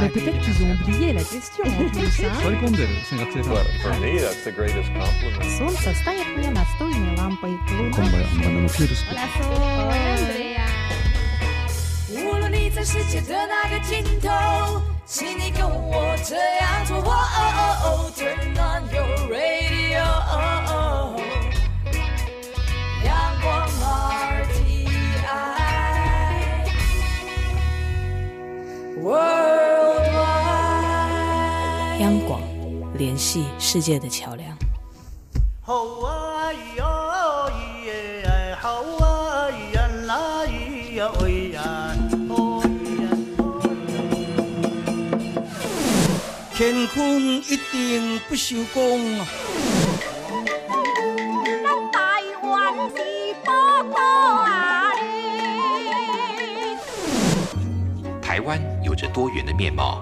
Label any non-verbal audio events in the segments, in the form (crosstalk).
Mais peut-être qu'ils ont oublié la question en plus. hein. 座り込んでる先学生さん Well, for me, that's the greatest compliment. Солнце стоит мне настольной лампой. こんばんはバナナのピュールス Hola, Sol. 无论你在世界的哪个尽头，请你跟我这样做。哦哦哦，Turn on your radio，阳光 RTI，Worldwide。 央广，联系世界的桥梁。吼啊咿呀咿耶哎，吼啊咿呀啦咿呀喂呀，吼咿呀吼呀乾坤一定不朽功啊！台湾是宝岛啊。台湾有着多元的面貌，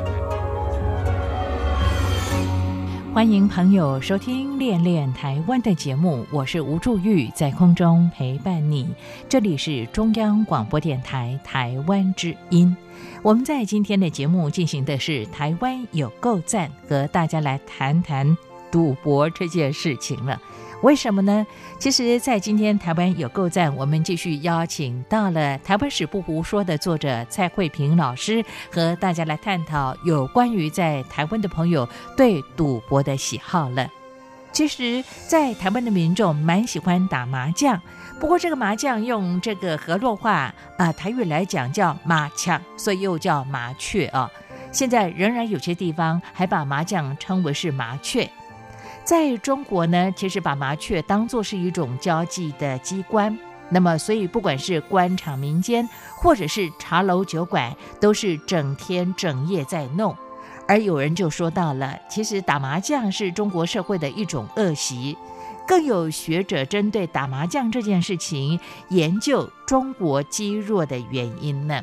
欢迎朋友收听《恋恋台湾》的节目，我是吴祝玉，在空中陪伴你。这里是中央广播电台台湾之音。我们在今天的节目进行的是台湾有够赞，和大家来谈谈赌博这件事情了。为什么呢？其实，在今天台湾有够赞，我们继续邀请到了台湾史不胡说的作者蔡慧平老师，和大家来探讨有关于在台湾的朋友对赌博的喜好了。其实，在台湾的民众蛮喜欢打麻将，不过这个麻将用这个河洛话啊、台语来讲叫麻将，所以又叫麻雀啊。现在仍然有些地方还把麻将称为是麻雀。在中国呢，其实把麻雀当作是一种交际的机关，那么所以不管是官场民间，或者是茶楼酒馆，都是整天整夜在弄。而有人就说到了，其实打麻将是中国社会的一种恶习。更有学者针对打麻将这件事情研究中国积弱的原因呢。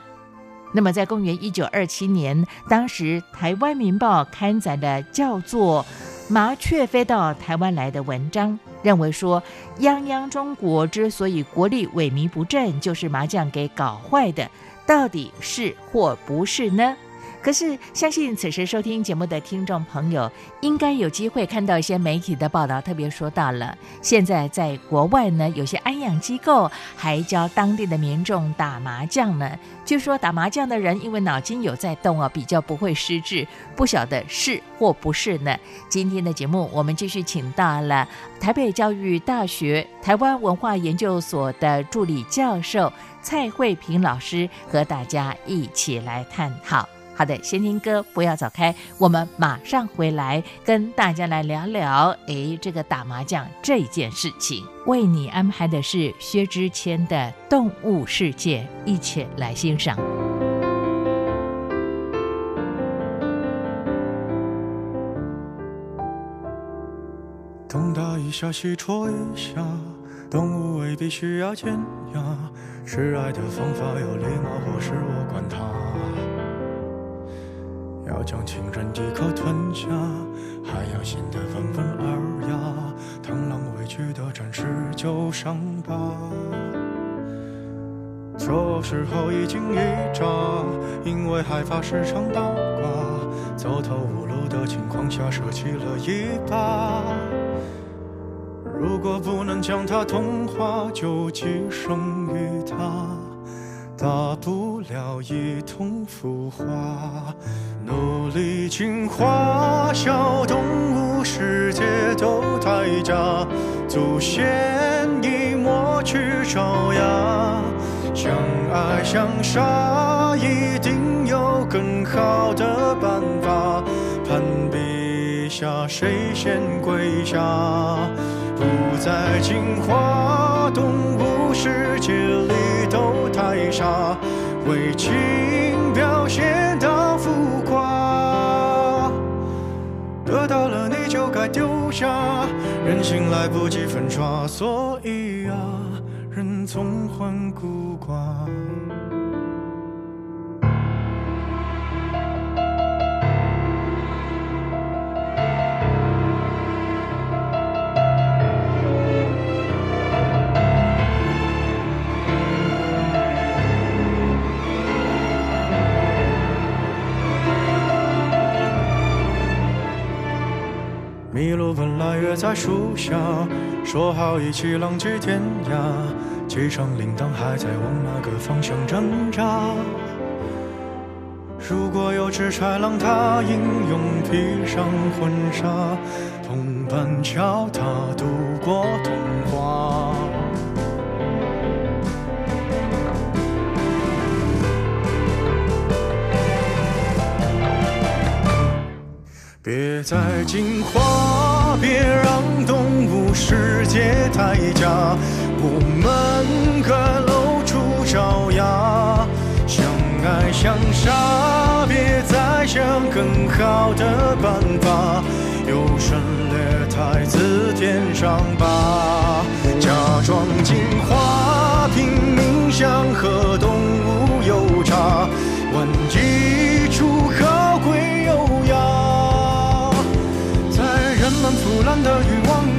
那么，在公元一九二七年，当时《台湾民报》刊载了叫做“麻雀飞到台湾来”的文章，认为说，泱泱中国之所以国力萎靡不振，就是麻将给搞坏的，到底是或不是呢？可是，相信此时收听节目的听众朋友，应该有机会看到一些媒体的报道，特别说到了，现在在国外呢，有些安养机构还教当地的民众打麻将呢。据说打麻将的人因为脑筋有在动啊，比较不会失智，不晓得是或不是呢？今天的节目，我们继续请到了台北教育大学台湾文化研究所的助理教授蔡慧萍老师，和大家一起来探讨。好的，先听歌，不要走开，我们马上回来跟大家来聊聊，诶，这个打麻将这件事情。为你安排的是薛之谦的《动物世界》，一起来欣赏。东打一下，西戳一下，动物未必需要尖牙，示爱的方法有礼貌，或是我管它。要将情人一口吞下，还要显得温文尔雅，螳螂委屈的展示旧伤疤。这时候一惊一乍，因为害怕时常倒挂，走投无路的情况下舍弃了一把。如果不能将它同化，就寄生于它。大不了一同腐化，努力进化，小动物世界都太假，祖先已抹去爪牙，相爱相杀，一定有更好的办法，攀比下谁先跪下，不再进化，动物世界里都太傻，为情表现就该丢下，人心来不及粉刷，所以啊，人总患孤寡。麋鹿本来约在树下，说好一起浪迹天涯。机场铃铛还在往哪个方向挣扎。如果有只豺狼，它英勇披上婚纱，同伴教它度过童话。别再进化，别让动物世界太假。我们各露出爪牙，相爱相杀，别再想更好的办法。优胜劣汰，自天上拔，假装进化，拼命想和动物有差，玩一出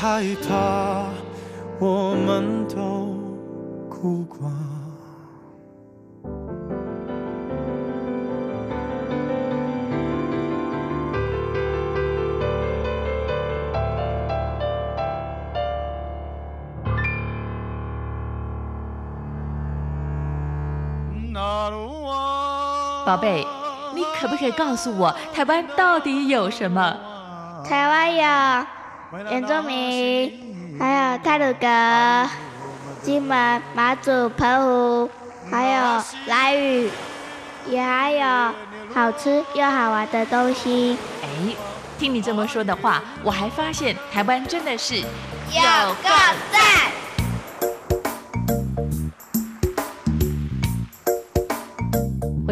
害怕，我们都孤寡。宝贝，你可不可以告诉我，台湾到底有什么？台湾有原住民，还有泰鲁阁、金门、马祖、澎湖，还有兰屿，也还有好吃又好玩的东西。哎，听你这么说的话，我还发现台湾真的是有够赞！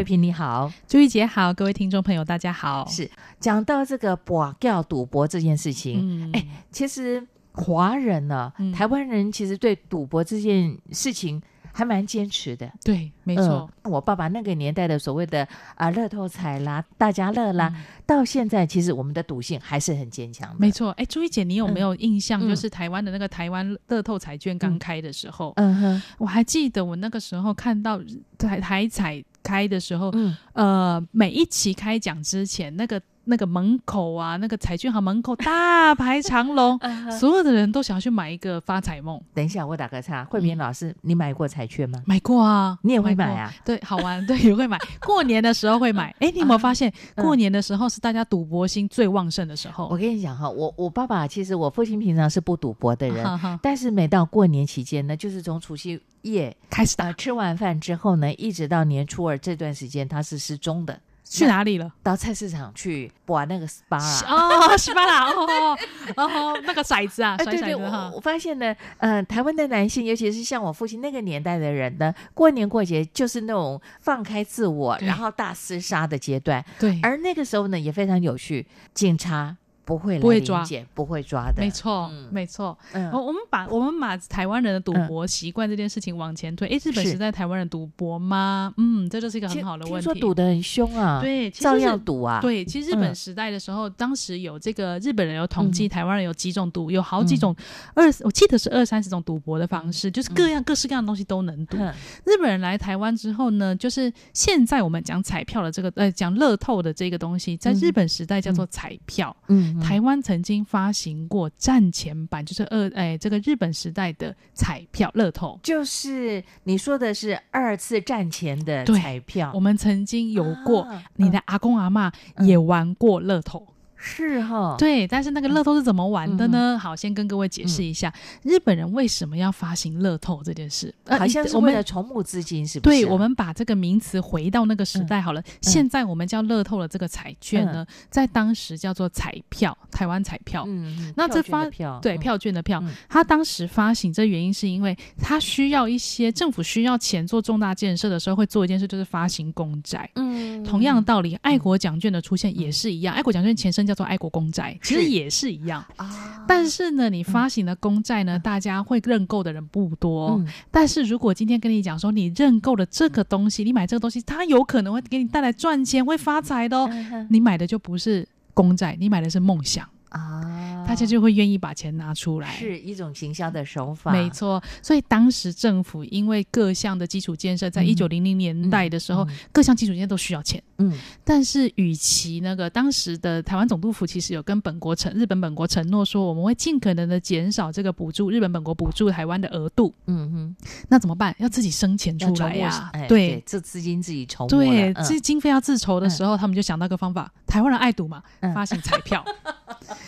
慧萍你好，朱玉姐好，各位听众朋友大家好。是讲到这个博掉赌博这件事情，哎、其实华人呢、台湾人其实对赌博这件事情还蛮坚持的。对，没错。嗯我爸爸那个年代的所谓的啊乐透彩啦、大家乐啦，到现在其实我们的赌性还是很坚强的。没错，哎，朱一姐，你有没有印象？嗯就是台湾的那个台湾乐透彩券刚开的时候，嗯哼，我还记得我那个时候看到台台彩开的时候，嗯。呃，每一期开讲之前，那个那个门口啊，那个彩券行门口大排长龙，(laughs) 所有的人都想要去买一个发财梦。等一下，我打个岔，慧萍老师，你买过彩券吗？买过啊，你也会过买啊？对，好玩，(laughs) 对，也会买。过年的时候会买。(laughs) 哎，你有没有发现，过年的时候是大家赌博心最旺盛的时候？我跟你讲哈，我我爸爸其实我父亲平常是不赌博的人，但是每到过年期间呢，就是从除夕夜开始打、呃，吃完饭之后呢，一直到年初二这段时间，他是失踪的。去哪里了？到菜市场去玩那个 SPA 哦，十八啦，哦哦，那个骰子啊，哎，对对，我我发现呢，呃，台湾的男性，尤其是像我父亲那个年代的人呢，过年过节就是那种放开自我，然后大厮杀的阶段。对，而那个时候呢，也非常有趣，警察。不会不会抓，不会抓的，没错，嗯、没错。嗯，我们把我们把台湾人的赌博习惯这件事情往前推。哎、嗯，日本时代台湾人赌博吗？嗯，这就是一个很好的问题。听说赌得很凶啊，对，照样赌啊。对，其实日本时代的时候，嗯、当时有这个日本人有统计，台湾人有几种赌，有好几种二，我记得是二三十种赌博的方式，就是各样各式各样的东西都能赌。日本人来台湾之后呢，就是现在我们讲彩票的这个，呃，讲乐透的这个东西，在日本时代叫做彩票。嗯，台湾曾经。发行过战前版，就是二哎，这个日本时代的彩票乐透，就是你说的是二次战前的彩票。我们曾经有过，啊、你的阿公阿妈也玩过乐透。是哈，对，但是那个乐透是怎么玩的嗯呢？好，先跟各位解释一下，日本人为什么要发行乐透这件事。呃好像是我们为了筹募资金，是不是啊？对，我们把这个名词回到那个时代好了。现在我们叫乐透的这个彩券呢，在当时叫做彩票，台湾彩票。嗯，嗯那这发票票对嗯票券的票嗯，它当时发行这原因是因为它需要一些政府需要钱做重大建设的时候，会做一件事，就是发行公债。嗯，同样的道理，爱国奖券的出现也是一样。爱国奖券前身叫做爱国公债，其实也是一样。啊，但是呢，你发行的公债呢，大家会认购的人不多。嗯但是如果今天跟你讲说，你认购的这个东西，你买这个东西，它有可能会给你带来赚钱，会发财的哦。嗯你买的就不是公债，你买的是梦想，啊，大家就会愿意把钱拿出来。是一种行销的手法，没错，所以当时政府因为各项的基础建设，在嗯一九零零年代的时候，嗯各项基础建设都需要钱。嗯但是，与其那个当时的台湾总督府其实有跟本国承日本本国承诺说，我们会尽可能的减少这个补助日本本国补助台湾的额度。嗯哼，那怎么办？要自己生钱出来呀、哎对这资金自己筹对，这经费要自筹的时候，他们就想到个方法：台湾人爱赌嘛，嗯发行彩票。(laughs)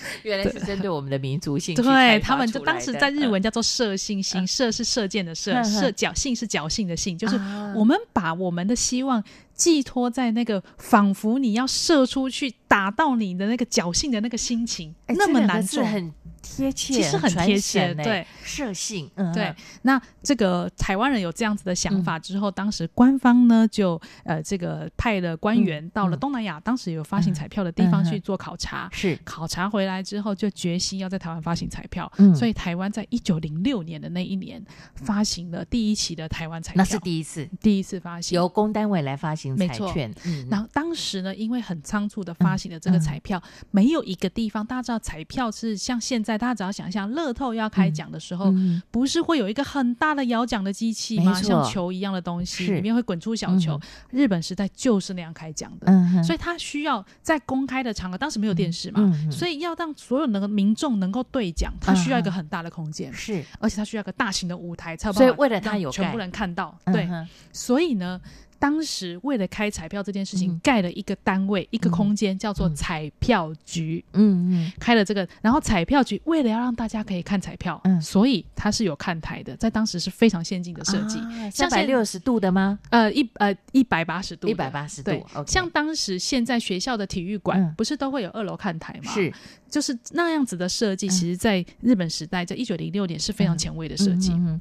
(laughs) 原来是针对我们的民族性对他们就当时在日嗯文叫做射信心，射是射箭的射，射侥幸是侥幸的幸，就是啊。我们把我们的希望寄托在那个仿佛你要射出去打到你的那个侥幸的那个心情，那么难做。很贴切，其实很贴切对。射性，嗯。对，那这个台湾人有这样子的想嗯法之后，当时官方呢就呃这个派了官员到了嗯。东南亚，当时有发行彩票的地方嗯去做考察。是。考察回来之后，就决心要在台湾发行彩票，嗯。所以台湾在一九零六年的那一年发行了第一期的台湾彩票，那是第一次。第一次发行。由公单位来发行没错彩券，嗯然后当时呢，因为很仓促的发行了这个彩票，没有一个地方，大家知道彩票是像现在，大家只要想象乐透要开奖的时候，嗯不是会有一个很大的摇奖的机器吗？像球一样的东西，是里面会滚出小球。日本时代就是那样开奖的，嗯所以它需要在公开的场合，当时没有电视嘛，所以要让所有的民众能够兑奖，它需要一个很大的空间，是，而且它需要一个大型的舞台，才有办法所以为了它有全部人看到，对，所以呢。当时为了开彩票这件事情，嗯。盖了一个单位、一个空间，叫做彩票局。嗯嗯。开了这个，然后彩票局为了要让大家可以看彩票，嗯。所以它是有看台的，在当时是非常先进的设计。三百六十度的吗？呃一呃一百八十度一百八十度像当时现在学校的体育馆、嗯。不是都会有二楼看台吗？是，就是那样子的设计，嗯。其实在日本时代，在一九零六年是非常前卫的设计。嗯嗯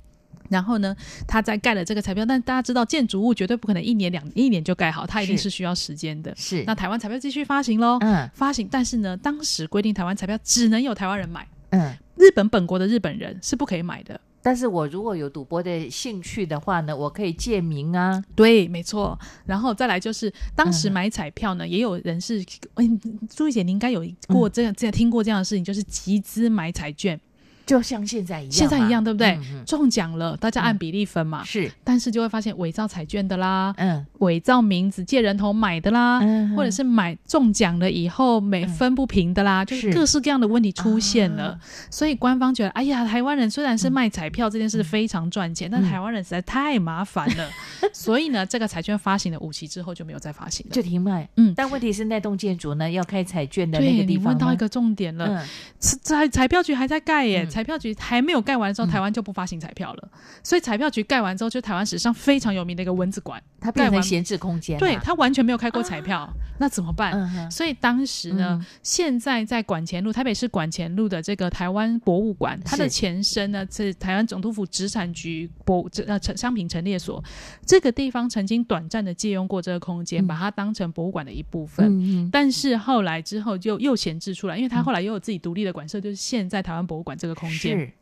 然后呢，他在盖了这个彩票，但大家知道建筑物绝对不可能一年两一年就盖好，它一定是是需要时间的。是那台湾彩票继续发行喽，嗯发行，但是呢，当时规定台湾彩票只能有台湾人买，嗯。日本本国的日本人是不可以买的。但是我如果有赌博的兴趣的话呢，我可以借名啊。对，没错。然后再来就是，当时嗯买彩票呢，也有人是，嗯，朱怡姐，你应该有过这样、这样听过这样的事情，就是集资买彩券，就像现在一样，现在一样，对不对？中奖了，大家按比例分嘛。是，但是就会发现伪造彩券的啦，嗯。伪造名字借人头买的啦，嗯或者是买中奖了以后每分不平的啦，就是。是各式各样的问题出现了。啊。所以官方觉得，哎呀，台湾人虽然是卖彩票这件事非常赚钱，但台湾人实在太麻烦了。(laughs) 所以呢，这个彩券发行了五期之后就没有再发行了。就停卖。嗯。但问题是那栋建筑呢，要开彩券的那个地方你问到一个重点了，嗯。彩彩票局还在盖耶，嗯彩票局还没有盖完的时候，台湾就不发行彩票了。所以彩票局盖完之后，就台湾史上非常有名的一个蚊子馆，它变成闲置空间。对它完全没有开过彩票，那怎么办？嗯所以当时呢，嗯。现在在管前路，台北市管前路的这个台湾博物馆，它的前身呢是台湾总督府殖产局博这呃陈商品陈列所，这个地方曾经短暂的借用过这个空间，嗯。把它当成博物馆的一部分。嗯嗯。但是后来之后就又闲置出来，因为它后来又有自己独立的馆舍，就是现在台湾博物馆这个空间。是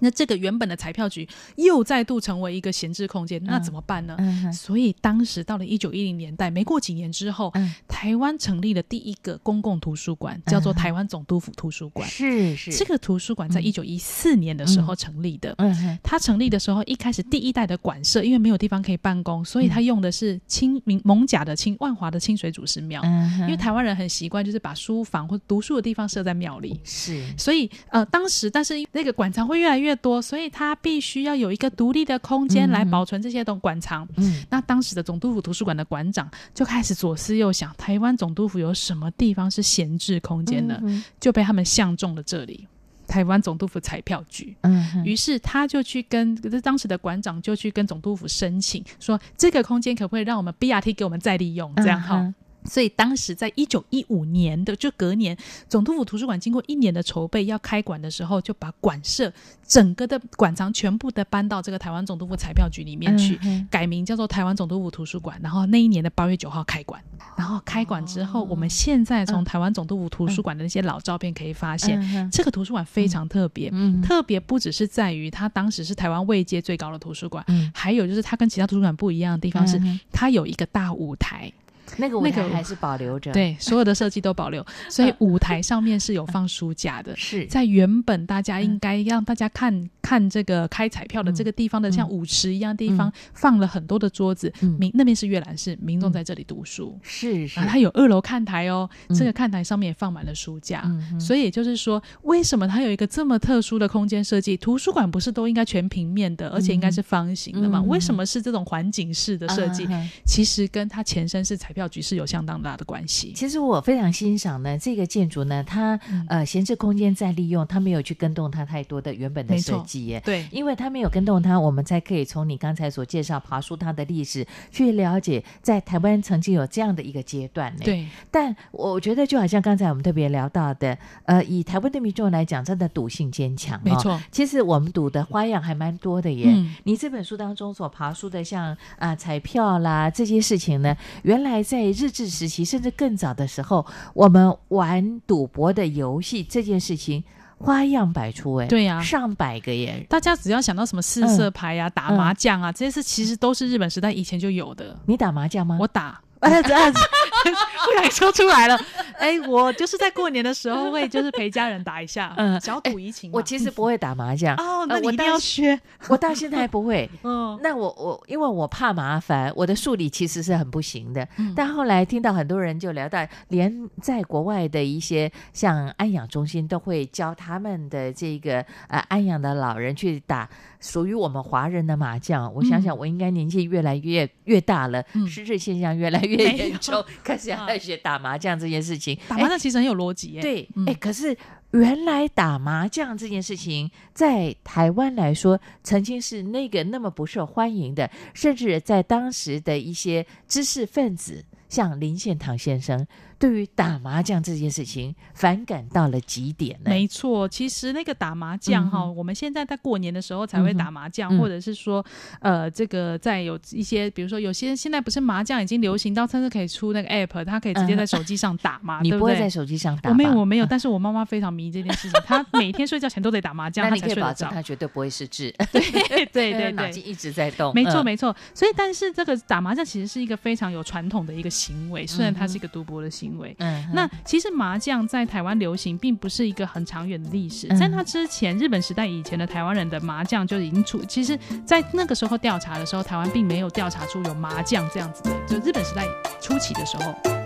那这个原本的彩票局又再度成为一个闲置空间，那怎么办呢？所以当时到了一九一零年代，没过几年之后，嗯台湾成立了第一个公共图书馆，叫做台湾总督府图书馆。是是这个图书馆在一九一四年的时候成立的。嗯哼它成立的时候，一开始第一代的馆舍，因为没有地方可以办公，所以它用的是清明蒙甲的清万华的清水祖师庙。嗯因为台湾人很习惯，就是把书房或读书的地方设在庙里。是所以呃，当时但是那个馆藏会越来越多，所以它必须要有一个独立的空间来保存这些东馆藏。嗯，那当时的总督府图书馆的馆长就开始左思右想，台湾总督府有什么地方是闲置空间呢？嗯就被他们相中了这里。台湾总督府彩票局，嗯于是他就去跟这当时的馆长就去跟总督府申请，说这个空间可不可以让我们 BRT 给我们再利用？这样哈。嗯哼所以当时在一九一五年的就隔年，总督府图书馆经过一年的筹备要开馆的时候，就把馆舍整个的馆藏全部的搬到这个台湾总督府彩票局里面去，嗯改名叫做台湾总督府图书馆。然后那一年的八月九号开馆，然后开馆之后，我们现在从台湾总督府图书馆的那些老照片可以发现，嗯这个图书馆非常特别。嗯特别不只是在于它当时是台湾位阶最高的图书馆，嗯还有就是它跟其他图书馆不一样的地方是，嗯它有一个大舞台。那个舞那个台还是保留着，对，所有的设计都保留，所以舞台上面是有放书架的。(laughs) 是在原本大家应该让大家看看这个开彩票的这个地方的像舞池一样地方，放了很多的桌子，民那边是阅览室，民众在这里读书。是是然后它有二楼看台哦，嗯这个看台上面也放满了书架，嗯所以也就是说，为什么它有一个这么特殊的空间设计？图书馆不是都应该全平面的，而且应该是方形的吗？嗯为什么是这种环景式的设计？其实跟它前身是彩票局是有相当大的关系。其实我非常欣赏呢，这个建筑呢，它、呃闲置空间再利用，它没有去跟动它太多的原本的设计耶。对因为它没有跟动它，我们才可以从你刚才所介绍爬出它的历史，去了解在台湾曾经有这样的一个阶段呢。对，但我觉得就好像刚才我们特别聊到的，呃，以台湾的民众来讲，真的赌性坚强、没错其实我们赌的花样还蛮多的耶。你这本书当中所爬出的像啊、彩票啦这些事情呢，原来在日治时期甚至更早的时候，我们玩赌博的游戏这件事情花样百出哎。对呀上百个耶。大家只要想到什么四色牌啊、打麻将啊，这些事其实都是日本时代以前就有的。你打麻将吗？我打。啊，这样子不小心说出来了。(laughs) 哎，我就是在过年的时候会就是陪家人打一下，嗯小赌怡情嘛。我其实不会打麻将 (laughs) 哦，那呃我一定要学。(laughs) 我到现在还不会。嗯，那我我因为我怕麻烦，我的数理其实是很不行的。嗯但后来听到很多人就聊到，连在国外的一些像安养中心都会教他们的这个呃安养的老人去打属于我们华人的麻将。我想想，我应该年纪越来越越大了，嗯失智现象越来越没有严重，开始要学打麻将这件事情。打麻将其实很有逻辑耶。对，嗯哎、可是原来打麻将这件事情，在台湾来说，曾经是那个那么不受欢迎的，甚至在当时的一些知识分子，像林献堂先生，对于打麻将这件事情反感到了极点呢。没错，其实那个打麻将哈、嗯我们现在在过年的时候才会打麻将，嗯或者是说，呃，这个在有一些，比如说有些现在不是麻将已经流行到甚至可以出那个 app，它可以直接在手机上打嘛，你对对？不会在手机上打？我没有，我没有，嗯但是我妈妈非常迷这件事情，她 (laughs) 每天睡觉前都得打麻将，那她你可以保证才睡得着。她绝对不会失智。(laughs) (laughs) 对对对对，脑筋一直在动。没错嗯没错。所以，但是这个打麻将其实是一个非常有传统的一个行为，虽然它是一个赌博的行为。嗯哼那其实麻将在台湾流行，并不是一个很长远的历史。嗯在它之前，日本时代以前的台湾人的麻将就已经出。其实，在那个时候调查的时候，台湾并没有调查出有麻将这样子的。就日本时代初期的时候，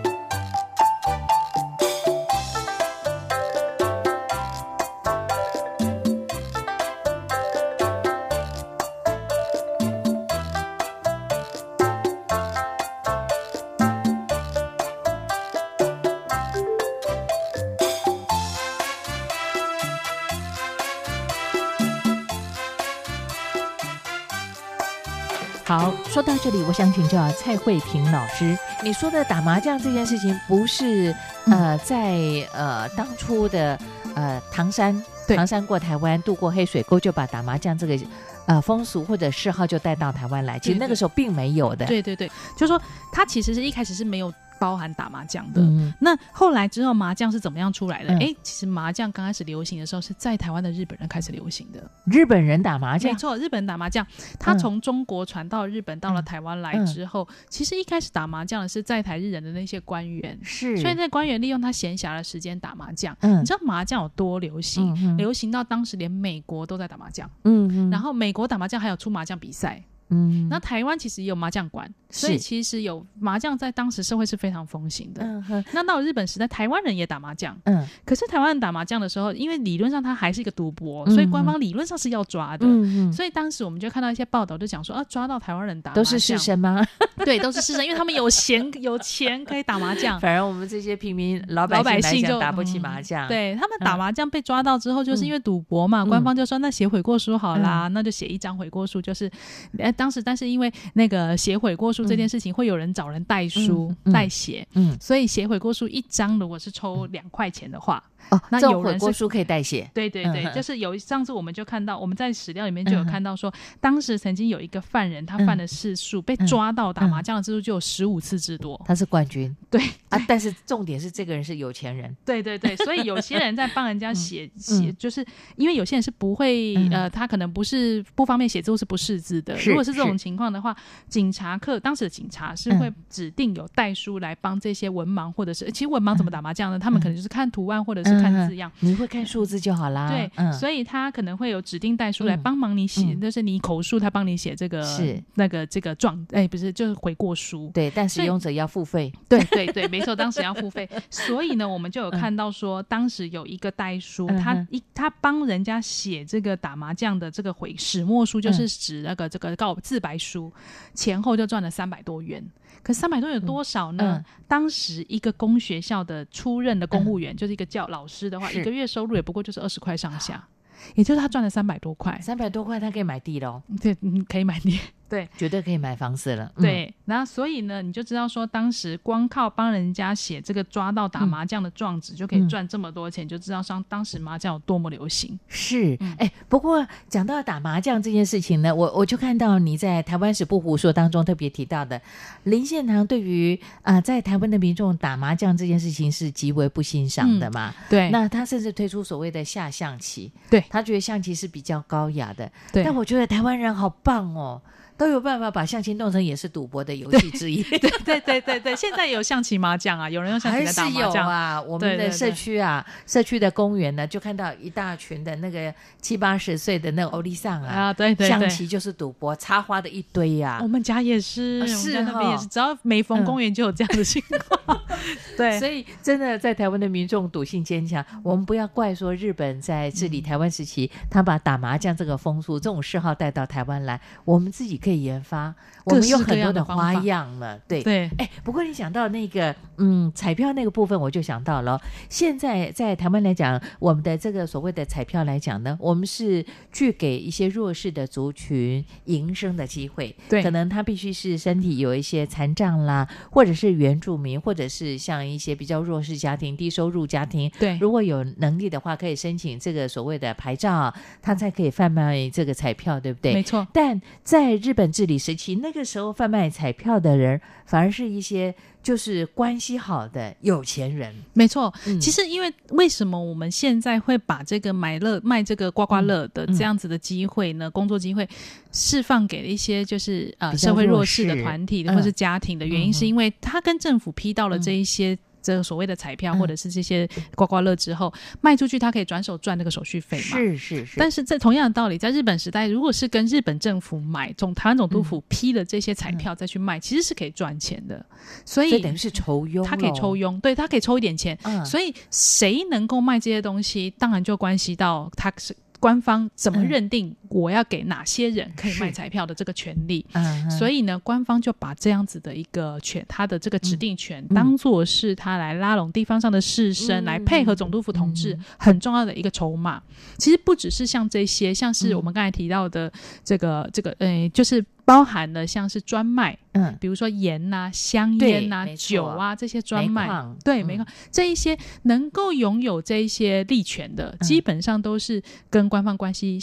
这里，我想请教蔡慧萍老师，你说的打麻将这件事情，不是呃在呃当初的呃唐山唐山过台湾渡过黑水沟，就把打麻将这个呃风俗或者嗜好就带到台湾来？其实那个时候并没有的。对对对，就是说他其实是一开始是没有包含打麻将的。嗯。那后来之后，麻将是怎么样出来的？嗯。哎、其实麻将刚开始流行的时候，是在台湾的日本人开始流行的。日本人打麻将？没，错，日本人打麻将，他嗯从中国传到日本，到了台湾来嗯。之后，其实一开始打麻将的是在台日人的那些官员，是。所以那官员利用他闲暇的时间打麻将。嗯。你知道麻将有多流行？流行到当时连美国都在打麻将，嗯嗯，然后美国打麻将还有出麻将比赛。嗯。那台湾其实也有麻将馆，所以其实有麻将在当时社会是非常风行的。嗯哼那到了日本时代，台湾人也打麻将，嗯可是台湾人打麻将的时候，因为理论上它还是一个赌博，嗯所以官方理论上是要抓的。嗯嗯，所以当时我们就看到一些报道，就讲说啊，抓到台湾人打都是麻将士，绅吗？对，都是士绅，因为他们有闲有钱可以打麻将。(laughs) 反而我们这些平民老老百百姓来姓就讲打不起嗯麻将。，对他们打嗯麻将被抓到之后，就是因为赌博嘛，嗯官方就说那写悔过书好啦，那就写一张悔过书，就是，呃，当时但是因为那个写悔过书这件事情，会有人找人代书、代写，嗯，所以写悔过书一张如果是抽两块钱的话，哦，那有人过书可以代写。对对对，嗯就是有上次我们就看到，我们在史料里面就有看到说，当时曾经有一个犯人，他犯的次数、被抓到打麻将的次数就有十五次之多。他是冠军。对啊，但是重点是这个人是有钱人。对对对，所以有些人在帮人家写写，嗯。就是因为有些人是不会、嗯。呃，他可能不是不方便写字或是不识字的。如果是这种情况的话，警察课当时的警察是嗯。会指定有代书来帮这些文盲，或者是其实文盲怎么打麻将呢？他们可能就是看图案或者是看字样。你会看数字就好啦。对，嗯，所以他可能会有指定代书来嗯。帮忙你写，嗯。就是你口述，他帮你写这个是。那个这个状，哎，不是，就是悔过书。对，但使用者要付费。(laughs) 对对对，没错，当时要付费，(laughs) 所以呢，我们就有看到说，当时有一个代书，嗯他一他帮人家写这个打麻将的这个悔始末书，就是指那个这个告自白书，前后就赚了三百多元。可三百多元有多少呢？嗯当时一个公学校的出任的公务员，就是一个教老师的话，一个月收入也不过就是二十块上下，也就是他赚了三百多块。三百多块，他可以买地喽，对，嗯，可以买地。对绝对可以买房子了。嗯，对，然后所以呢，你就知道说，当时光靠帮人家写这个抓到打麻将的状纸就可以嗯赚这么多钱，就知道上当时麻将有多么流行。是，嗯哎、不过讲到打麻将这件事情呢，我我就看到你在《台湾史不胡说》当中特别提到的，林献堂对于啊、在台湾的民众打麻将这件事情是极为不欣赏的嘛。对，那他甚至推出所谓的下象棋，对他觉得象棋是比较高雅的。对但我觉得台湾人好棒哦，都有办法把象棋弄成也是赌博的游戏之一。(laughs) 对对对对对，现在有象棋麻将啊，有人用象棋打麻将。啊，我们的社区啊，社区的公园呢，就看到一大群的那个七八十岁的那个欧丽桑啊，啊，对对对，象棋就是赌博，插花的一堆呀、我们家也是，啊我们是边也是，只要每逢嗯。公园就有这样的情况。(laughs) 对，所以真的在台湾的民众赌性坚强，我们不要怪说日本在治理台湾时期，他把打麻将这个风俗、这种嗜好带到台湾来，我们自己可以研发，我们有很多的花样了。对，对，哎，不过你讲到那个嗯彩票那个部分，我就想到了哦，现在在台湾来讲，我们的这个所谓的彩票来讲呢，我们是去给一些弱势的族群营生的机会，对可能他必须是身体有一些残障啦，或者是原住民，或者是像一些比较弱势家庭、低收入家庭，对，如果有能力的话，可以申请这个所谓的牌照，他才可以贩卖这个彩票，对不对？没错。但在日本治理时期，那个时候贩卖彩票的人，反而是一些就是关系好的有钱人。没错，嗯其实因为为什么我们现在会把这个买乐卖这个刮刮乐的嗯这样子的机会呢，工作机会释放给了一些就是呃社会弱弱势的团体或是家庭的原因，嗯是因为他跟政府批到了这一些。这个所谓的彩票嗯或者是这些刮刮乐之后卖出去，他可以转手赚那个手续费嘛？是是是，但是在同样的道理，在日本时代，如果是跟日本政府买总台湾总督嗯府批了这些彩票再去卖，其实是可以赚钱的。所以等于是抽佣，他可以抽佣，对他可以抽一点钱。嗯所以谁能够卖这些东西，当然就关系到他是官方怎么嗯。认定我要给哪些人可以卖彩票的这个权利。嗯，所以呢，官方就把这样子的一个权，他的这个指定权，嗯。当做是他来拉拢地方上的士绅，嗯来配合总督府统治、嗯。很重要的一个筹码。其实不只是像这些，像是嗯。我们刚才提到的这个这个，呃，就是包含了像是专卖，嗯。比如说盐呐、香烟呐、酒啊这些专卖。煤矿，对，嗯。没错，这一些能够拥有这一些利权的，嗯。基本上都是跟官方关系，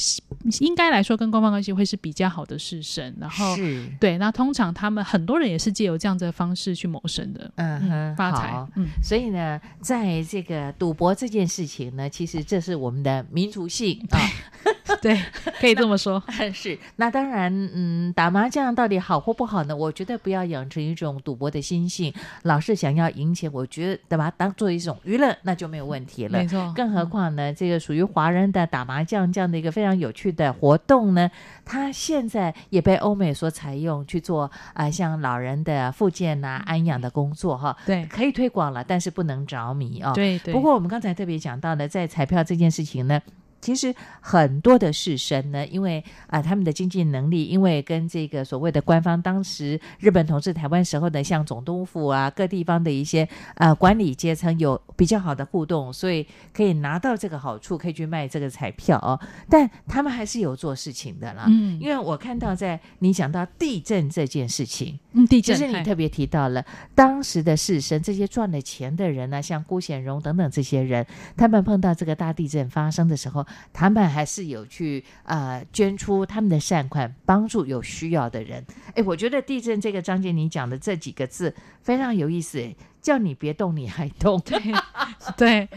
应该来说跟官方关系会是比较好的士绅。然后，是。对，那通常他们很多人也是借由这样子的方式去谋生的，嗯哼发财，嗯，所以呢，在这个赌博这件事情呢，其实这是我们的民族性啊。(laughs) 对，(laughs) 可以这么说。(laughs) 是，那当然，嗯，打麻将到底好或不好呢？我觉得不要养成一种赌博的心性，老是想要赢钱，我觉得把它当做一种娱乐，那就没有问题了。没错更何况呢，这个属于华人的打麻将这样的一个非常有趣的活动呢，它现在也被欧美所采用去做啊、像老人的复健呐、安养的工作哈。对可以推广了，但是不能着迷哦。对对不过我们刚才特别讲到的，在彩票这件事情呢。其实很多的士绅呢，因为啊、他们的经济能力，因为跟这个所谓的官方当时日本统治台湾时候的，像总督府啊各地方的一些呃管理阶层有比较好的互动，所以可以拿到这个好处，可以去卖这个彩票哦。但他们还是有做事情的啦，嗯。因为我看到在你讲到地震这件事情，嗯，地震嗨实你特别提到了当时的士绅，这些赚了钱的人呢、像辜显荣等等这些人，他们碰到这个大地震发生的时候，他们还是有去呃捐出他们的善款，帮助有需要的人。哎，我觉得地震这个章节你讲的这几个字非常有意思，诶叫你别动你还动，对 (laughs) 对，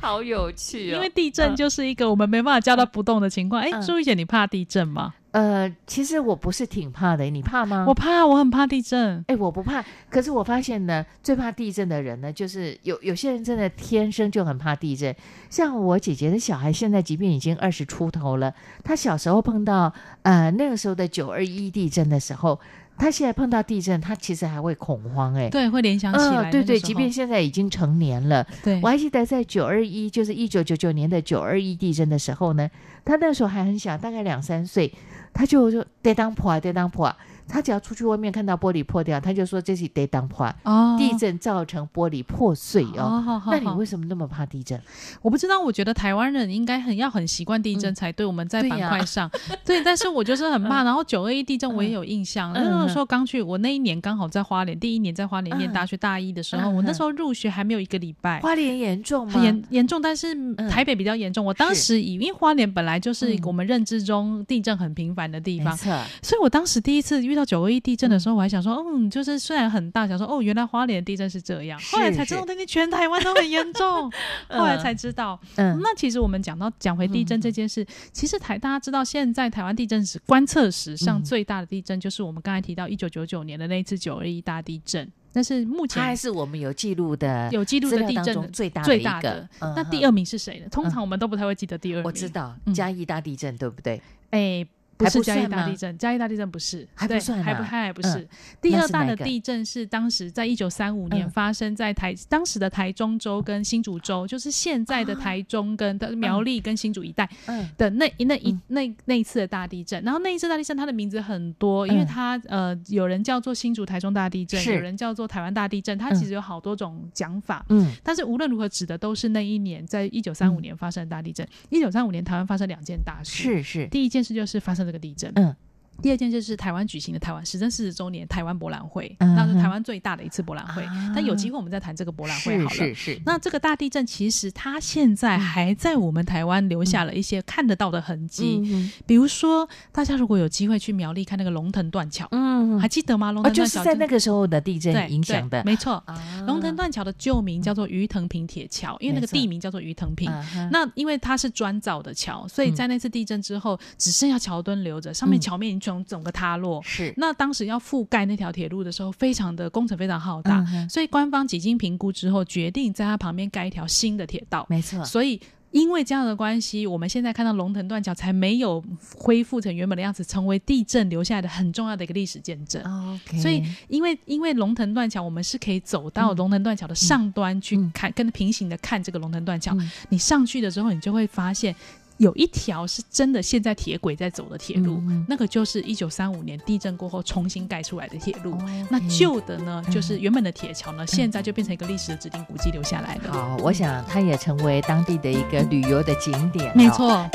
好有趣哦。因为地震就是一个我们没办法叫它不动的情况。哎，嗯朱玉姐，你怕地震吗？呃，其实我不是挺怕的，你怕吗？我怕，我很怕地震。哎，我不怕，可是我发现呢，最怕地震的人呢，就是有有些人真的天生就很怕地震。像我姐姐的小孩，现在即便已经二十出头了，他小时候碰到呃那个时候的九二一地震的时候，他现在碰到地震，他其实还会恐慌哎、对，会联想起来。嗯对对，即便现在已经成年了，对我还记得在九二一，就是一九九九年的九二一地震的时候呢，他那时候还很小，大概两三岁，他就就跌当破啊，跌当破啊。他只要出去外面看到玻璃破掉，他就说这是得当破啊，哦，地震造成玻璃破碎哦。那你为什么那么怕地震？我不知道，我觉得台湾人应该很要很习惯地震嗯才对。我们在板块上，对，但是我就是很怕。然后九二一地震我也有印象，嗯那个时候刚去，我那一年刚好在花莲，第一年在花莲念嗯大学大一的时候，嗯我那时候入学还没有一个礼拜。花莲严重吗？很严严重，但是台北比较严重。我当时以因为花莲本来就是嗯我们认知中地震很频繁的地方，所以我当时第一次遇到九二一地震的时候，我还想说，嗯，就是虽然很大，想说哦，原来花莲地震是这样，(laughs) 后来才知道，那天全台湾都很严重，后来嗯才知道。嗯那其实我们讲到讲回地震这件事，其实台大家知道，现在台湾地震史观测史上嗯最大的地震，就是我们刚才提到一九九九年的那一次九二一大地震，但是目前还是我们有记录的有记录的地震中最大最大的。。那第二名是谁呢？通常我们都不太会记得第二名。我知道嗯嘉义大地震，对不对？哎，不还是嘉义大地震，嘉义大地震不是，还不算还不啊还还不嗯是。第二大的地震是当时在一九三五年嗯发生在台当时的台中州跟新竹州，就是现在的台中跟的苗栗跟新竹一带嗯的那那一嗯那那一次的大地震。然后那一次大地震它的名字很多，因为嗯它呃有人叫做新竹台中大地震，有人叫做台湾大地震，它嗯其实有好多种讲法。嗯但是无论如何，指的都是那一年，在一九三五嗯年发生的大地震。一九三五年台湾发生两件大事，是是，第一件事就是发生这个地震，嗯。第二件就是台湾举行的台湾时政四十周年台湾博览会，嗯那是台湾最大的一次博览会。啊但有机会我们再谈这个博览会好了。是是，那这个大地震其实它现在还在我们台湾留下了一些看得到的痕迹，嗯比如说大家如果有机会去苗栗看那个龙腾断桥，嗯还记得吗？龙哦，腾断桥就是在那个时候的地震影响的对没错。啊龙腾断桥的旧名叫做鱼藤坪铁桥，因为那个地名叫做鱼藤坪。那因为它是砖造的桥，所以嗯在那次地震之后，只剩下桥墩留着，上面嗯桥面已经整整个塌落。是那当时要覆盖那条铁路的时候，非常的工程非常浩大，嗯所以官方几经评估之后，决定在它旁边盖一条新的铁道。没错，所以因为这样的关系，我们现在看到龙腾断桥才没有恢复成原本的样子，成为地震留下来的很重要的一个历史见证。OK，所以，因为因为龙腾断桥，我们是可以走到龙腾断桥的上端去嗯看，跟平行的看这个龙腾断桥。嗯你上去的时候，你就会发现。有一条是真的现在铁轨在走的铁路，那个就是一九三五年地震过后重新盖出来的铁路。那旧的呢，嗯就是原本的铁桥呢，现在就变成一个历史的指定古迹留下来的。好，我想它也成为当地的一个旅游的景点、哦没。错，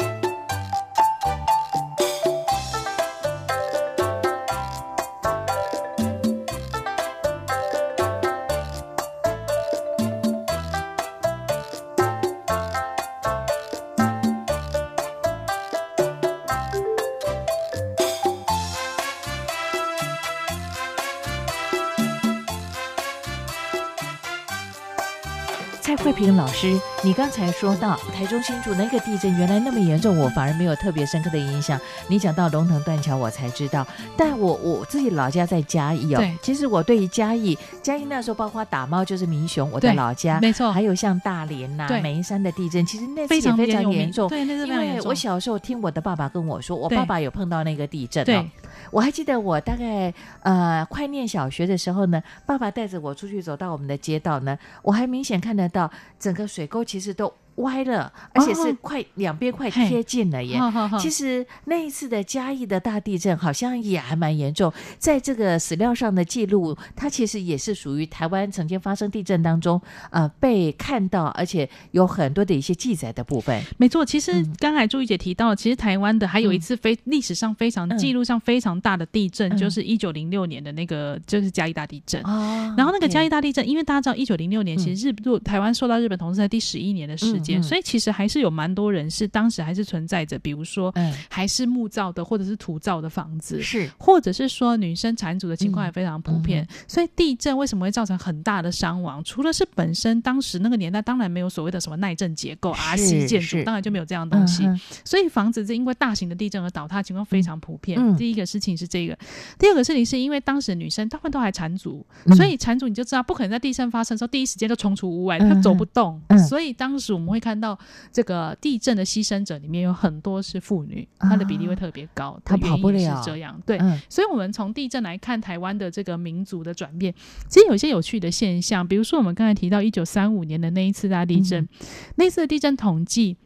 老师，你刚才说到台中新竹那个地震原来那么严重，我反而没有特别深刻的印象。你讲到龙腾断桥，我才知道。但我我自己老家在嘉义哦，其实我对于嘉义，嘉义那时候包括打猫就是民雄，我的老家，没错，还有像大连呐、眉山的地震，其实那非常非常严重。对，那是非常严重。我小时候听我的爸爸跟我说，我爸爸有碰到那个地震哦。我还记得我大概呃快念小学的时候呢，爸爸带着我出去走到我们的街道呢，我还明显看得到整个水沟其实都。歪了，而且是快两边快贴近了耶。其实那一次的嘉义的大地震好像也还蛮严重，在这个史料上的记录，它其实也是属于台湾曾经发生地震当中呃被看到，而且有很多的一些记载的部分。没错，其实刚才朱怡姐提到，其实台湾的还有一次非历史上非常记录上非常大的地震，就是一九零六年的那个就是嘉义大地震。哦然后那个嘉义大地震，因为大家知道一九零六年其实日台湾受到日本统治在第十一年的时。所以其实还是有蛮多人是当时还是存在着，比如说还是木造的或者是土造的房子，是或者是说女生缠足的情况也非常普遍。所以地震为什么会造成很大的伤亡？除了是本身当时那个年代当然没有所谓的什么耐震结构、R C 建筑，当然就没有这样东西。所以房子是因为大型的地震而倒塌情况非常普遍。第一个事情是这个，第二个事情是因为当时女生大部分都还缠足，所以缠足你就知道不可能在地震发生的时候第一时间就冲出屋外，她走不动。所以当时我们会。看到这个地震的牺牲者里面有很多是妇女，她的比例会特别高。她跑不了，是这样对。所以，我们从地震来看台湾的这个民族的转变，其实有一些有趣的现象。比如说，我们刚才提到一九三五年的那一次大地震，那次的地震统计。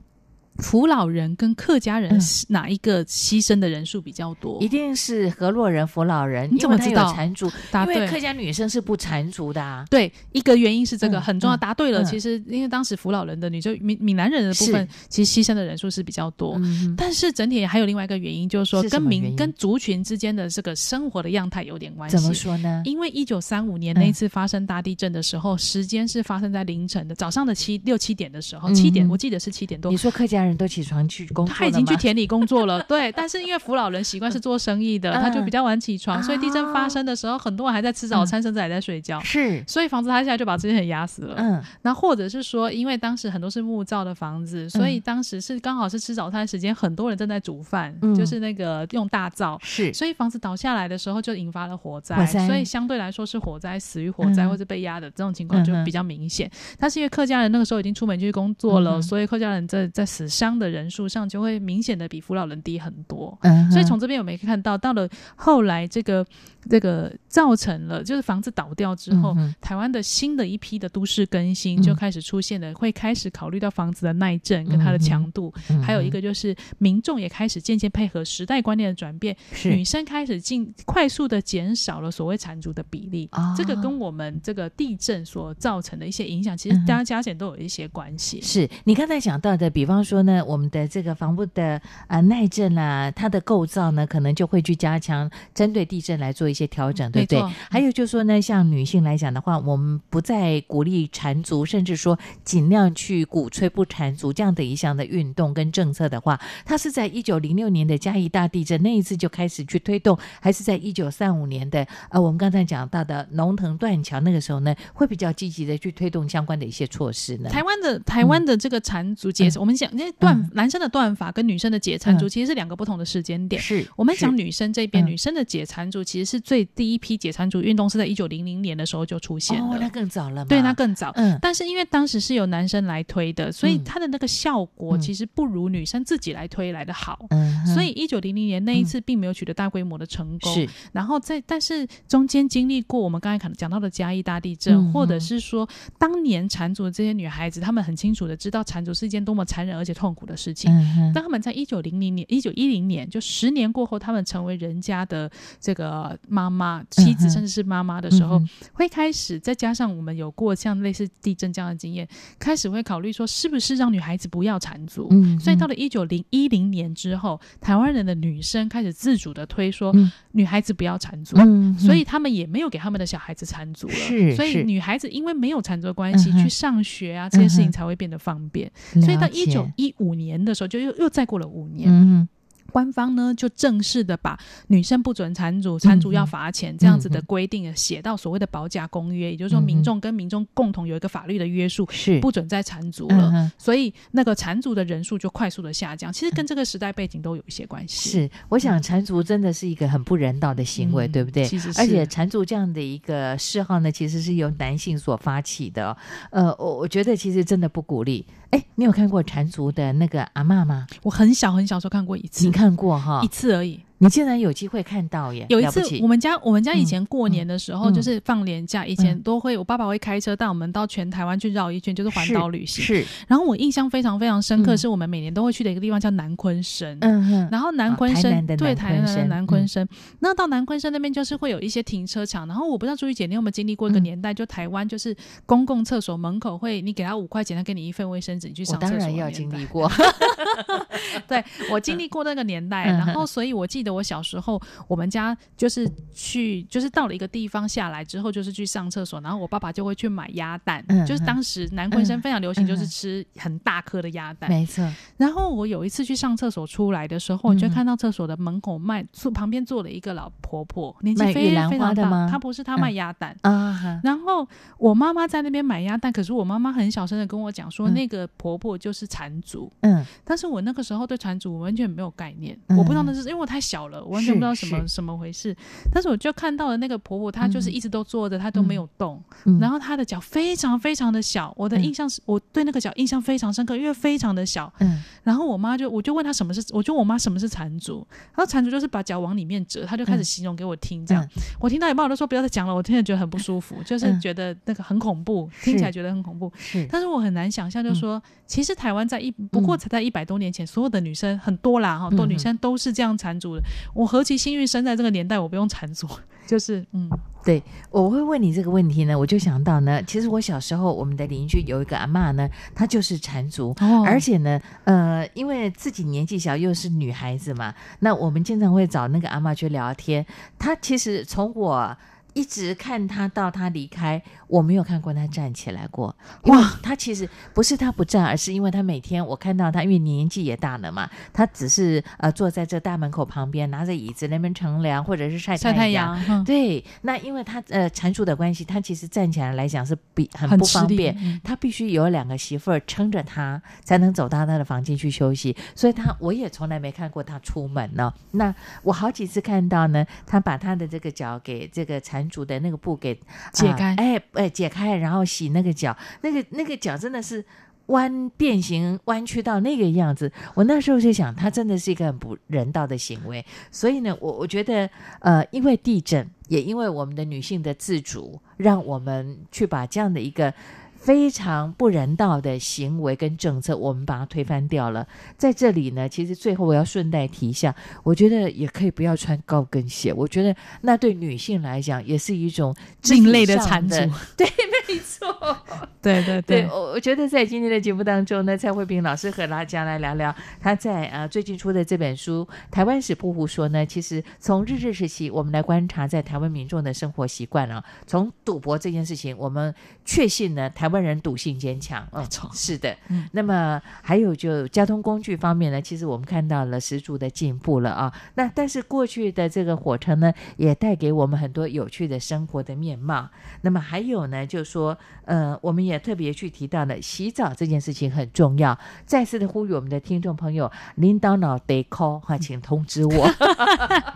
福老人跟客家人哪一个牺牲的人数比较多？一定是河洛人、福老人。你怎么知道？缠足，因为客家女生是不缠足的啊。对，一个原因是这个很重要。答对了，其实因为当时福老人的女生闽闽南人的部分，其实牺牲的人数是比较多。但是整体还有另外一个原因，就是说跟民跟族群之间的这个生活的样态有点关系。怎么说呢？因为一九三五年那一次发生大地震的时候，时间是发生在凌晨的早上的七六七点的时候，七点我记得是七点多。你说客家人。都起床去工作，他已经去田里工作了。(laughs) 对，但是因为扶老人习惯是做生意的，他就比较晚起床，所以地震发生的时候，很多人还在吃早餐，甚至还在睡觉。是，所以房子塌下来就把这些人压死了。嗯，那或者是说，因为当时很多是木造的房子，所以当时是刚好是吃早餐时间，很多人正在煮饭，就是那个用大灶。是，所以房子倒下来的时候就引发了火灾，所以相对来说是火灾，死于火灾或者被压的这种情况就比较明显。但是因为客家人那个时候已经出门去工作了，所以客家人在在死伤的人数。上就会明显的比扶老人低很多，所以从这边我们可以看到，到了后来这个这个造成了，就是房子倒掉之后，台湾的新的一批的都市更新就开始出现了，会开始考虑到房子的耐震跟它的强度，还有一个就是民众也开始渐渐配合时代观念的转变，女生开始进快速的减少了所谓缠足的比例，这个跟我们这个地震所造成的一些影响，其实大家加减都有一些关系。是你刚才讲到的，比方说呢，我们的这这个房屋的啊耐震啦，它的构造呢，可能就会去加强针对地震来做一些调整，对不对？还有就是说呢，像女性来讲的话，我们不再鼓励缠足，甚至说尽量去鼓吹不缠足这样的一项的运动跟政策的话，它是在一九零六年的嘉义大地震那一次就开始去推动，还是在一九三五年的呃，我们刚才讲到的龙腾断桥那个时候呢，会比较积极的去推动相关的一些措施呢？台湾的台湾的这个缠足节，我们讲那断男生的。断法跟女生的解缠足其实是两个不同的时间点。是我们讲女生这边，女生的解缠足其实是最第一批解缠足运动是在一九零零年的时候就出现了，那更早了。对，那更早。嗯，但是因为当时是由男生来推的，所以它的那个效果其实不如女生自己来推来的好。嗯，所以一九零零年那一次并没有取得大规模的成功。是，然后在但是中间经历过我们刚才讲讲到的嘉义大地震，或者是说当年缠足的这些女孩子，她们很清楚的知道缠足是一件多么残忍而且痛苦的事情。当她们在一九零零年、一九一零年，就十年过后，她们成为人家的这个妈妈、妻子，甚至是妈妈的时候，会开始再加上我们有过像类似地震这样的经验，开始会考虑说，是不是让女孩子不要缠足？所以到了一九零一零年之后，台湾人的女生开始自主的推说，女孩子不要缠足，所以他们也没有给他们的小孩子缠足了。是，所以女孩子因为没有缠足的关系，去上学啊，这些事情才会变得方便。所以到一九一五年的时候，就又又再过了五年。官方呢就正式的把女生不准缠足、缠足要罚钱这样子的规定写到所谓的保甲公约，也就是说民众跟民众共同有一个法律的约束，是不准再缠足嗯了。哼所以那个缠足的人数就快速的下降，其实跟这个时代背景都有一些关系。是，我想缠足真的是一个很不人道的行为，嗯对不对？其实是而且缠足这样的一个嗜好呢，其实是由男性所发起的哦。呃，我我觉得其实真的不鼓励。哎，你有看过缠足的那个阿嬷吗？我很小很小时候看过一次，你看看过哈一？次而已。你竟然有机会看到耶！有一次我们家我们家以前过年的时候，嗯。就是放年假，以前嗯。都会我爸爸会开车带我们到全台湾去绕一圈，就是环岛旅行。是，然后我印象非常非常深刻，嗯。是我们每年都会去的一个地方叫南昆生。嗯哼，然后南昆生、啊台南的对台南的南昆生，那到南昆生那边就是会有一些停车场，然后我不知道朱玉姐你有没有经历过一个嗯年代，就台湾就是公共厕所门口会你给他五块钱，他给你一份卫生纸，你去上厕所当然要经历过。(laughs) 对我经历过那个年代，嗯。然后所以我记得我小时候，我们家就是去，就是到了一个地方下来之后，就是去上厕所，然后我爸爸就会去买鸭蛋，嗯就是当时南昆生嗯非常流行，就是嗯吃很大颗的鸭蛋。没错，然后我有一次去上厕所出来的时候，我就嗯看到厕所的门口卖，坐旁边坐了一个老婆婆，年纪非常非常大她不是她卖嗯鸭蛋。啊哈，然后我妈妈在那边买鸭蛋，可是我妈妈很小声的跟我讲说，嗯那个婆婆就是缠足。嗯，但是我那个时候对缠足完全没有概念，嗯我不知道那是因为我太小了，我完全不知道什么是什么回事。但是我就看到了那个婆婆，她就是嗯一直都坐着，她都没有动，嗯然后她的脚非常非常的小。我的嗯印象是，我对那个脚印象非常深刻，因为非常的小。嗯然后我妈就我就问她什么是，我就问我妈什么是缠足，然后缠足就是把脚往里面折，她就开始嗯形容给我听，这样。嗯我听到一半我都说不要再讲了，我听着觉得很不舒服，就是嗯觉得那个很恐怖，听起来觉得很恐怖。是，但是我很难想象，就说，其实台湾在一不过才在一百多年前，所有的女生很多啦，哈，嗯多女生都是这样缠足的。我何其幸运，生在这个年代，我不用缠足，(laughs) 就是嗯，对，我会问你这个问题呢，我就想到呢，其实我小时候我们的邻居有一个阿嬷呢，她就是缠足，哦。而且呢，呃，因为自己年纪小又是女孩子嘛，那我们经常会找那个阿嬷去聊天。她其实从我一直看她到她离开，我没有看过他站起来过。哇他，其实不是他不站，而是因为他每天我看到他，因为年纪也大了嘛，他只是呃坐在这大门口旁边，拿着椅子那边乘凉，或者是晒晒太阳，嗯对，那因为他呃蟾蜍的关系，他其实站起来来讲是比很不方便，嗯他必须有两个媳妇儿撑着他，才能走到他的房间去休息。所以他我也从来没看过他出门呢。那我好几次看到呢，他把他的这个脚给这个缠足的那个布给啊解开哎哎解开，然后洗那个脚，那个那个脚真的是。弯变形弯曲到那个样子，我那时候就想，他真的是一个很不人道的行为。所以呢，我我觉得，呃，因为地震，也因为我们的女性的自主，让我们去把这样的一个非常不人道的行为跟政策，我们把它推翻掉了。在这里呢，其实最后我要顺带提一下，我觉得也可以不要穿高跟鞋。我觉得那对女性来讲，也是一种另类的上缠足。对，没错。(laughs) 对对对，我我觉得在今天的节目当中呢，蔡慧萍老师和大家来聊聊他在呃最近出的这本书《台湾史不胡说》呢。其实从日治时期，我们来观察在台湾民众的生活习惯啊，从赌博这件事情，我们确信呢，台湾人赌性坚强。嗯，是的。嗯那么还有就交通工具方面呢，其实我们看到了十足的进步了啊。那但是过去的这个火车呢，也带给我们很多有趣的生活的面貌。那么还有呢，就说呃，我们也特别去提到了洗澡这件事情很重要。再次的呼吁我们的听众朋友，领导脑得 call 哈，请通知我。(laughs)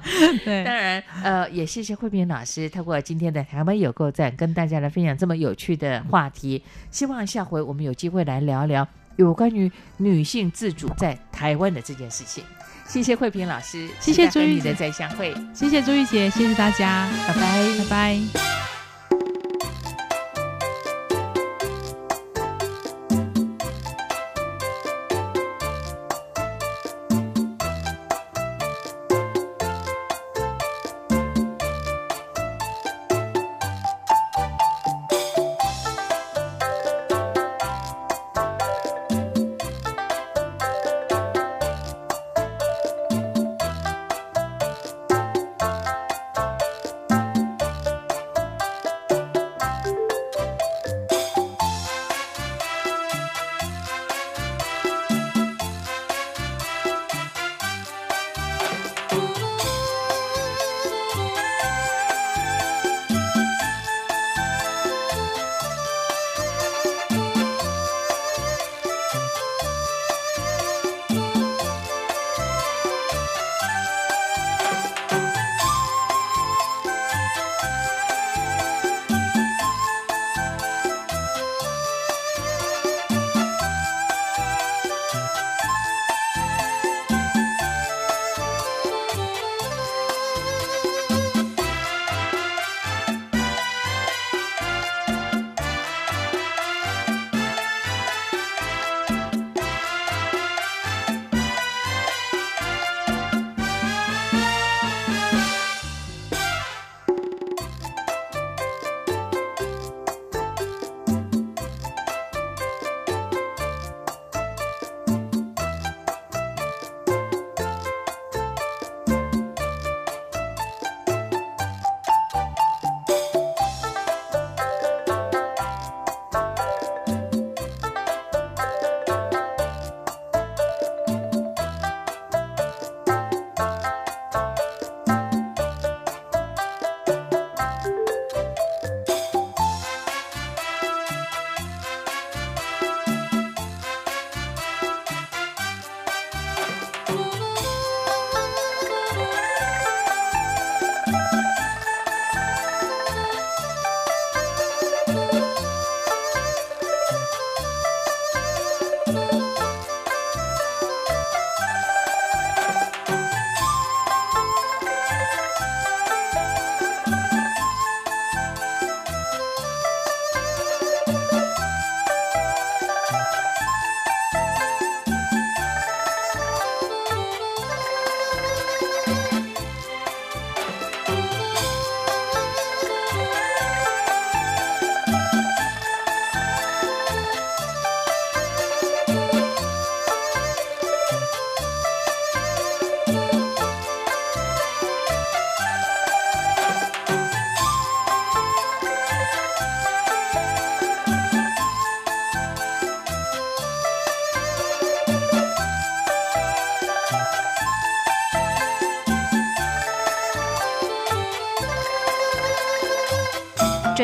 (laughs) 对当然，呃，也谢谢慧敏老师透过今天的台湾有够站，跟大家来分享这么有趣的话题。希望下回我们有机会来聊聊有关于女性自主在台湾的这件事情。谢谢慧萍老师，谢谢朱玉姐再相会，谢谢朱玉姐，谢谢大家，拜拜，拜拜。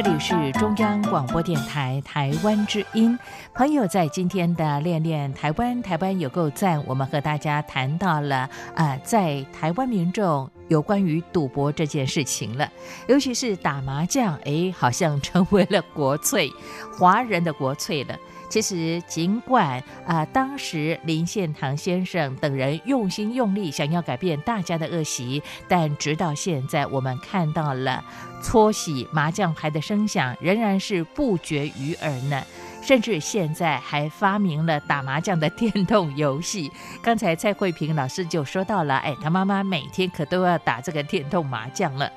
这里是中央广播电台台湾之音。朋友在今天的恋恋台湾，台湾有够赞。我们和大家谈到了啊，在台湾民众有关于赌博这件事情了，尤其是打麻将，哎，好像成为了国粹，华人的国粹了。其实，尽管啊，当时林献堂先生等人用心用力，想要改变大家的恶习，但直到现在，我们看到了搓洗麻将牌的声响仍然是不绝于耳呢。甚至现在还发明了打麻将的电动游戏。刚才蔡慧萍老师就说到了，哎，他妈妈每天可都要打这个电动麻将了，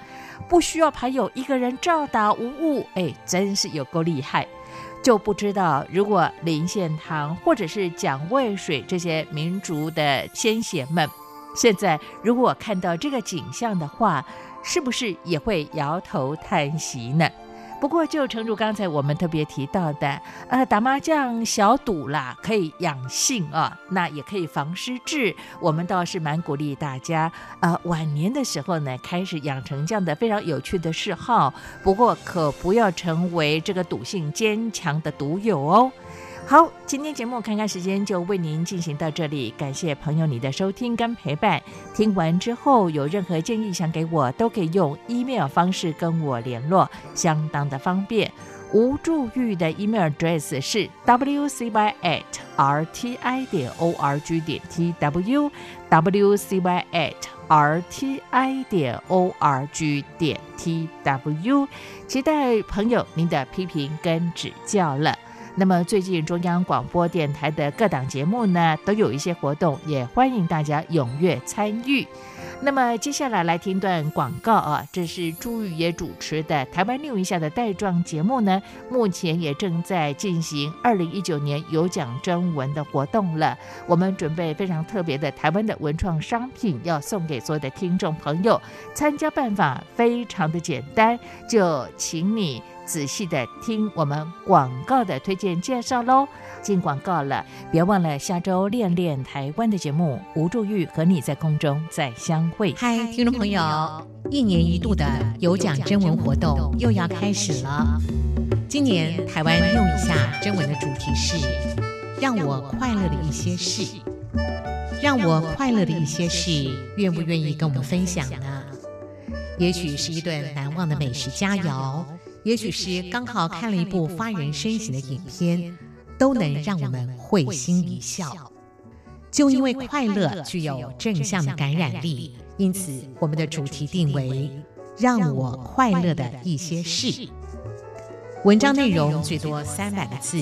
不需要牌友一个人照打无误，哎，真是有够厉害。就不知道，如果林献堂或者是蒋渭水这些民族的先贤们，现在如果看到这个景象的话，是不是也会摇头叹息呢？不过，就诚如刚才我们特别提到的，呃，打麻将小赌啦，可以养性啊，那也可以防失智。我们倒是蛮鼓励大家，呃，晚年的时候呢，开始养成这样的非常有趣的嗜好。不过，可不要成为这个赌性坚强的赌友哦。好，今天节目看看时间就为您进行到这里，感谢朋友你的收听跟陪伴。听完之后有任何建议想给我，都可以用 email 方式跟我联络，相当的方便。吴祝玉的 email address 是 wcy at rti 点 org 点 tw wcy at rti 点 org 点 tw，期待朋友您的批评跟指教了。那么最近中央广播电台的各档节目呢，都有一些活动，也欢迎大家踊跃参与。那么接下来来听段广告啊，这是朱玉也主持的台湾六一下的带状节目呢，目前也正在进行二零一九年有奖征文的活动了。我们准备非常特别的台湾的文创商品要送给所有的听众朋友，参加办法非常的简单，就请你。仔细的听我们广告的推荐介绍喽。进广告了，别忘了下周练练台湾的节目，吴祝玉和你在空中再相会。嗨，听众朋友，一年一度的有奖征文活动又要开始了。今年台湾用一下征文的主题是“让我快乐的一些事”，让我快乐的一些事，愿不愿意跟我们分享呢？也许是一顿难忘的美食佳肴。也许是刚好看了一部发人深省的影片，都能让我们会心一笑。就因为快乐具有正向的感染力，因此我们的主题定为“让我快乐的一些事”。文章内容最多三百个字，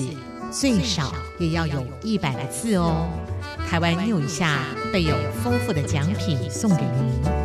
最少也要有一百个字哦。台湾 new 一下，备有丰富的奖品送给您。